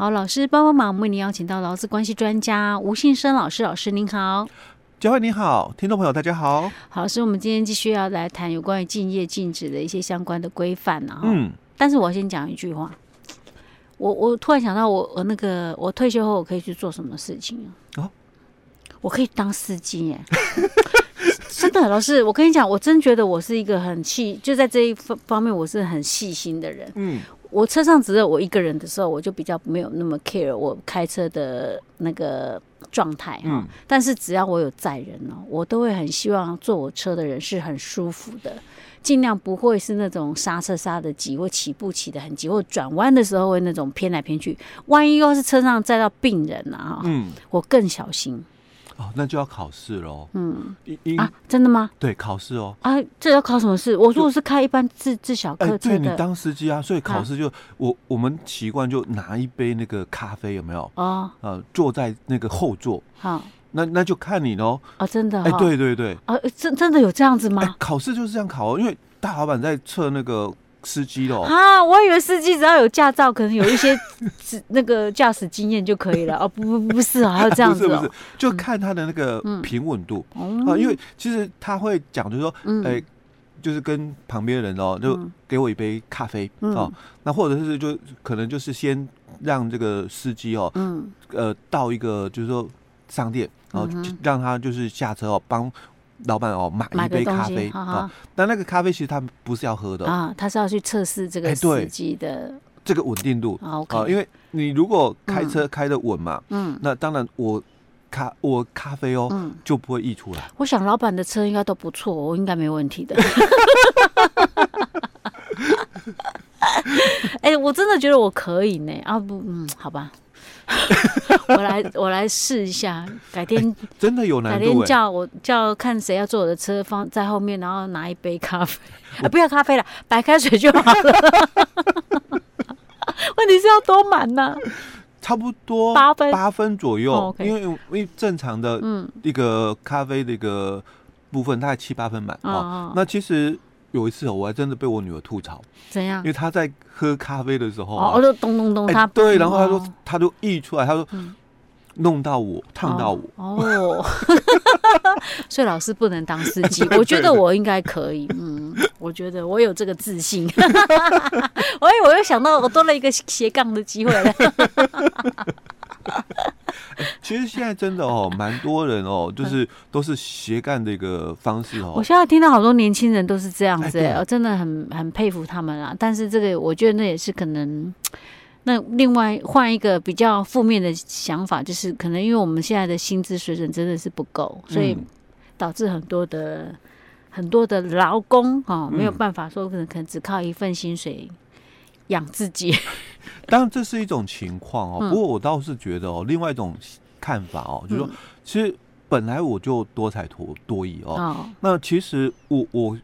好，老师帮帮忙，我们为您邀请到劳资关系专家吴信生老师，老师您好。佳慧你好，听众朋友大家好。好，老师，我们今天继续要来谈有关于竞业禁止的一些相关的规范啊。嗯，但是我先讲一句话，我我突然想到我，我我那个我退休后我可以去做什么事情啊？哦，我可以当司机耶。真的，老师，我跟你讲，我真觉得我是一个很细，就在这一方方面，我是很细心的人。嗯，我车上只有我一个人的时候，我就比较没有那么 care 我开车的那个状态哈。嗯，但是只要我有载人哦，我都会很希望坐我车的人是很舒服的，尽量不会是那种刹车刹的急，或起步起的很急，或转弯的时候会那种偏来偏去。万一要是车上载到病人啊，嗯，我更小心。哦，那就要考试喽。嗯，啊，真的吗？对，考试哦。啊，这要考什么试？我如果是开一般自自小客对，你当司机啊，所以考试就我我们习惯就拿一杯那个咖啡，有没有？哦，呃，坐在那个后座。好，那那就看你喽。啊，真的？哎，对对对。啊，真真的有这样子吗？考试就是这样考哦，因为大老板在测那个。司机喽啊！我以为司机只要有驾照，可能有一些 那个驾驶经验就可以了。哦，不不不是啊，还有这样子，哦，不是不是，就看他的那个平稳度，嗯、啊。因为其实他会讲，就是说，哎、就是跟旁边的人哦，就给我一杯咖啡，嗯、哦，那或者是就可能就是先让这个司机哦，嗯，呃，到一个就是说商店，然后让他就是下车哦，帮。老板哦，买一杯咖啡啊，但那个咖啡其实他不是要喝的啊，他是要去测试这个司机的这个稳定度啊。因为你如果开车开的稳嘛，嗯，那当然我咖我咖啡哦就不会溢出来。我想老板的车应该都不错，我应该没问题的。哎，我真的觉得我可以呢啊不嗯，好吧。我来，我来试一下。改天、欸、真的有难度。改天叫我叫看谁要坐我的车，放在后面，然后拿一杯咖啡。啊，不要咖啡了，白开水就好了。问题是要多满呢？差不多八分八分左右。Oh, okay. 因为因为正常的一个咖啡的一个部分大概七八分满啊。Oh, oh. 那其实。有一次，我还真的被我女儿吐槽，怎样？因为她在喝咖啡的时候，哦，就咚咚咚，她对，然后她说，她就溢出来，她说弄到我，烫到我，哦，所以老师不能当司机，我觉得我应该可以，嗯，我觉得我有这个自信，我我又想到我多了一个斜杠的机会了。其实现在真的哦，蛮多人哦，就是都是斜干的一个方式哦。我现在听到好多年轻人都是这样子，我真的很很佩服他们啊。但是这个我觉得那也是可能，那另外换一个比较负面的想法，就是可能因为我们现在的薪资水准真的是不够，所以导致很多的很多的劳工哦没有办法说可能可能只靠一份薪水养自己。当然这是一种情况哦，不过我倒是觉得哦，另外一种看法哦，就是说，其实本来我就多才多多艺哦，那其实我我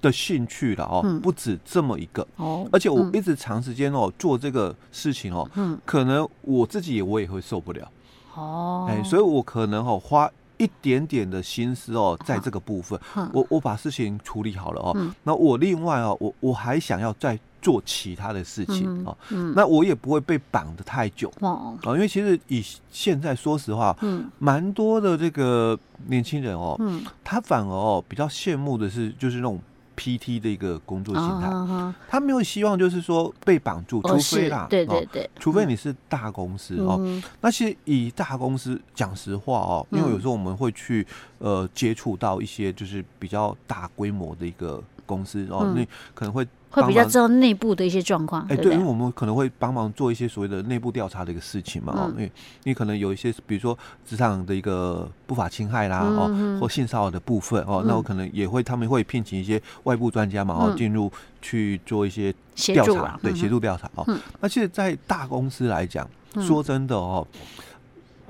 的兴趣了哦，不止这么一个哦，而且我一直长时间哦做这个事情哦，可能我自己也我也会受不了。哦，哎，所以我可能哦花一点点的心思哦，在这个部分，我我把事情处理好了哦，那我另外哦，我我还想要再。做其他的事情哦，那我也不会被绑得太久哦，因为其实以现在说实话，嗯，蛮多的这个年轻人哦，嗯，他反而哦比较羡慕的是就是那种 PT 的一个工作心态，哦、他没有希望就是说被绑住，除非啦，对对对，除非你是大公司哦，嗯、那其实以大公司讲实话哦，因为有时候我们会去呃接触到一些就是比较大规模的一个公司哦，那可能会。会比较知道内部的一些状况，哎，对，因为我们可能会帮忙做一些所谓的内部调查的一个事情嘛，哦，因为你可能有一些，比如说职场的一个不法侵害啦，哦，或性骚扰的部分，哦，那我可能也会，他们会聘请一些外部专家嘛，哦，进入去做一些调查，对，协助调查，哦，那其实，在大公司来讲，说真的哦，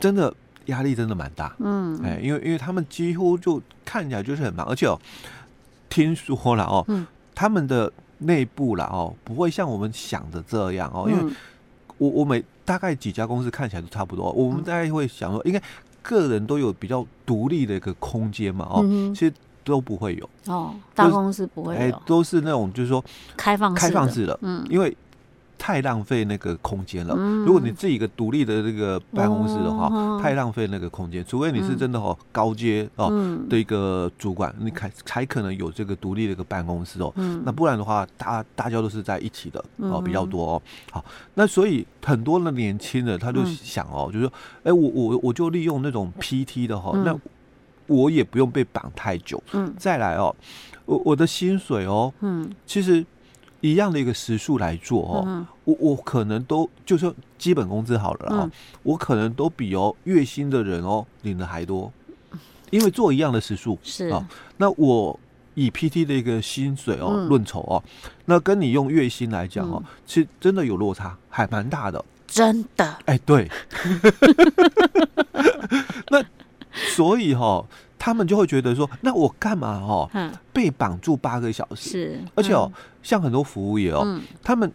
真的压力真的蛮大，嗯，哎，因为因为他们几乎就看起来就是很忙，而且哦，听说了哦，他们的。内部啦哦，不会像我们想的这样哦，因为我我每大概几家公司看起来都差不多，我们大概会想说，应该个人都有比较独立的一个空间嘛哦，其实都不会有。哦，大公司不会有，都是那种就是说开放开放式的，嗯，因为太浪费那个空间了。嗯、如果你自己一个独立的这个办公室的话，哦、太浪费那个空间。除非你是真的哦高阶哦的一个主管，嗯、你才才可能有这个独立的一个办公室哦。嗯、那不然的话，大大家都是在一起的哦，比较多哦。好，那所以很多的年轻人他就想哦，嗯、就是说，哎，我我我就利用那种 PT 的哈，嗯、那我也不用被绑太久。嗯，再来哦，我我的薪水哦，嗯，其实。一样的一个时数来做哦，我我可能都就说基本工资好了啊，嗯、我可能都比哦月薪的人哦领的还多，因为做一样的时数是。啊，那我以 PT 的一个薪水哦论酬哦，那跟你用月薪来讲哦，嗯、其实真的有落差，还蛮大的，真的，哎对，那所以哈、哦。他们就会觉得说，那我干嘛哦？被绑住八个小时，是，而且哦，像很多服务业哦，他们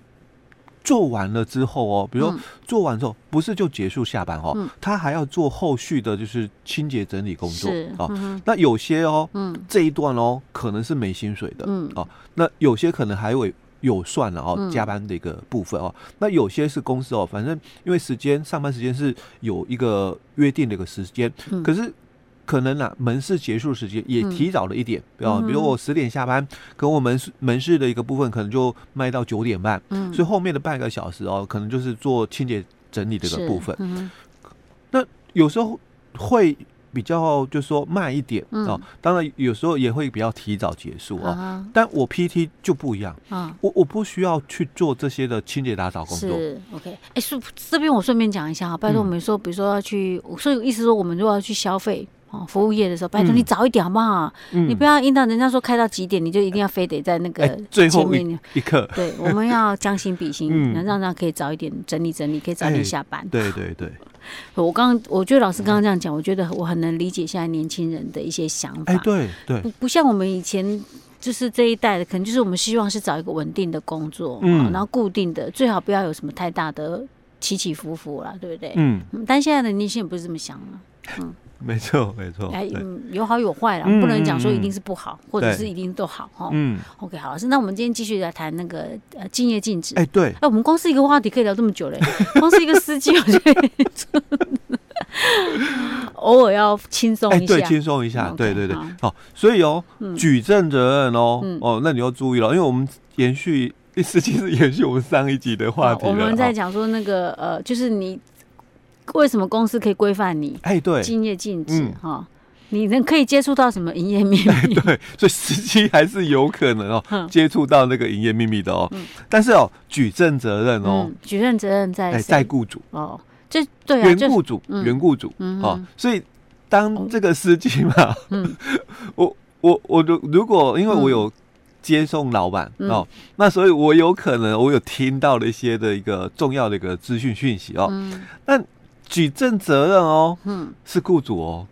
做完了之后哦，比如说做完之后，不是就结束下班哦，他还要做后续的，就是清洁整理工作哦。那有些哦，这一段哦，可能是没薪水的，哦，那有些可能还会有算了哦，加班的一个部分哦。那有些是公司哦，反正因为时间上班时间是有一个约定的一个时间，可是。可能啊，门市结束时间也提早了一点，比如比如我十点下班，可我门市门市的一个部分可能就卖到九点半，嗯，所以后面的半个小时哦，可能就是做清洁整理这个部分。嗯，那有时候会比较就是说慢一点哦，当然有时候也会比较提早结束啊。但我 PT 就不一样啊，我我不需要去做这些的清洁打扫工作。是 OK，哎，顺这边我顺便讲一下啊，拜托我们说，比如说要去，所以意思说我们如果要去消费。哦，服务业的时候，拜托你早一点好不好？嗯、你不要硬到人家说开到几点，你就一定要非得在那个最后一一刻。对，我们要将心比心，能、嗯、让他可以早一点整理整理，可以早点下班。欸、对对对。我刚刚我觉得老师刚刚这样讲，我觉得我很能理解现在年轻人的一些想法。哎、欸，对对。不不像我们以前，就是这一代的，可能就是我们希望是找一个稳定的工作，嗯，然后固定的，最好不要有什么太大的起起伏伏了，对不对？嗯。但现在的年轻人不是这么想了，嗯。没错，没错。哎，嗯，有好有坏啦，不能讲说一定是不好，或者是一定都好哈。嗯，OK，好，老师，那我们今天继续来谈那个呃，敬业禁止。哎，对。哎，我们光是一个话题可以聊这么久嘞，光是一个司机，我觉得偶尔要轻松一下，对，轻松一下，对对对。好，所以哦，举证责任哦，哦，那你要注意了，因为我们延续第四期是延续我们上一集的话题，我们在讲说那个呃，就是你。为什么公司可以规范你？哎，对，竞业禁止哈，你能可以接触到什么营业秘密？对，所以司机还是有可能哦，接触到那个营业秘密的哦。但是哦，举证责任哦，举证责任在在雇主。哦，这对原雇主，原雇主哦。所以当这个司机嘛，嗯，我我我如如果因为我有接送老板哦，那所以我有可能我有听到了一些的一个重要的一个资讯讯息哦，但。举证责任哦，嗯，是雇主哦。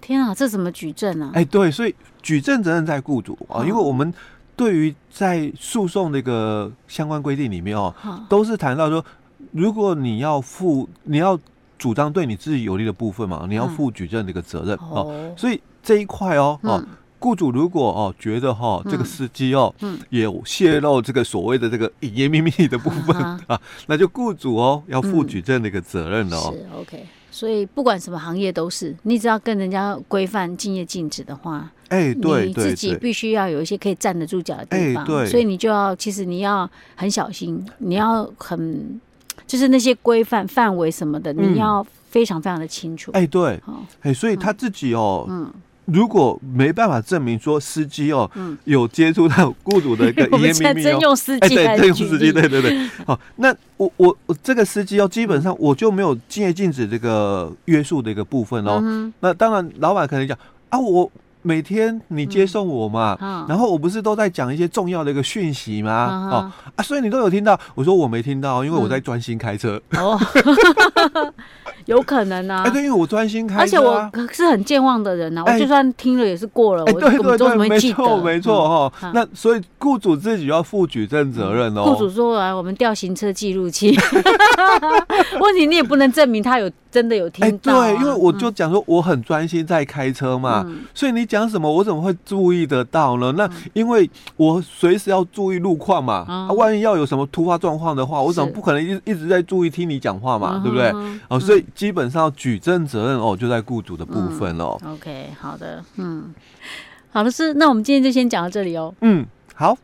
天啊，这怎么举证啊？哎，对，所以举证责任在雇主啊，因为我们对于在诉讼那个相关规定里面哦，都是谈到说，如果你要负，你要主张对你自己有利的部分嘛，你要负举证的一个责任哦。所以这一块哦，哦。雇主如果哦觉得哈这个司机哦有泄露这个所谓的这个营业秘密的部分 啊，那就雇主哦要负举证的一个责任了哦。是 OK，所以不管什么行业都是，你只要跟人家规范竞业禁止的话，哎，对，你自己必须要有一些可以站得住脚的地方。对，所以你就要其实你要很小心，你要很就是那些规范范围什么的，你要非常非常的清楚。哎，对，哎，所以他自己哦，嗯。如果没办法证明说司机哦有接触到雇主的一个 营业秘密哦，哎，对，用司机，对对对，好，那我我我这个司机哦，基本上我就没有竞业禁止这个约束的一个部分哦。那当然，老板可能讲啊，我每天你接送我嘛，然后我不是都在讲一些重要的一个讯息吗？哦啊，所以你都有听到。我说我没听到，因为我在专心开车。哦。有可能啊，哎，对，因为我专心开车，而且我是很健忘的人呐，我就算听了也是过了，我对对对，没错没错哈。那所以雇主自己要负举证责任哦。雇主说来，我们调行车记录器，问题你也不能证明他有真的有听到。对，因为我就讲说我很专心在开车嘛，所以你讲什么，我怎么会注意得到呢？那因为我随时要注意路况嘛，啊，万一要有什么突发状况的话，我怎么不可能一一直在注意听你讲话嘛，对不对？哦，所以基本上举证责任哦，就在雇主的部分了。OK，好的，嗯，好的是，那我们今天就先讲到这里哦。嗯，好。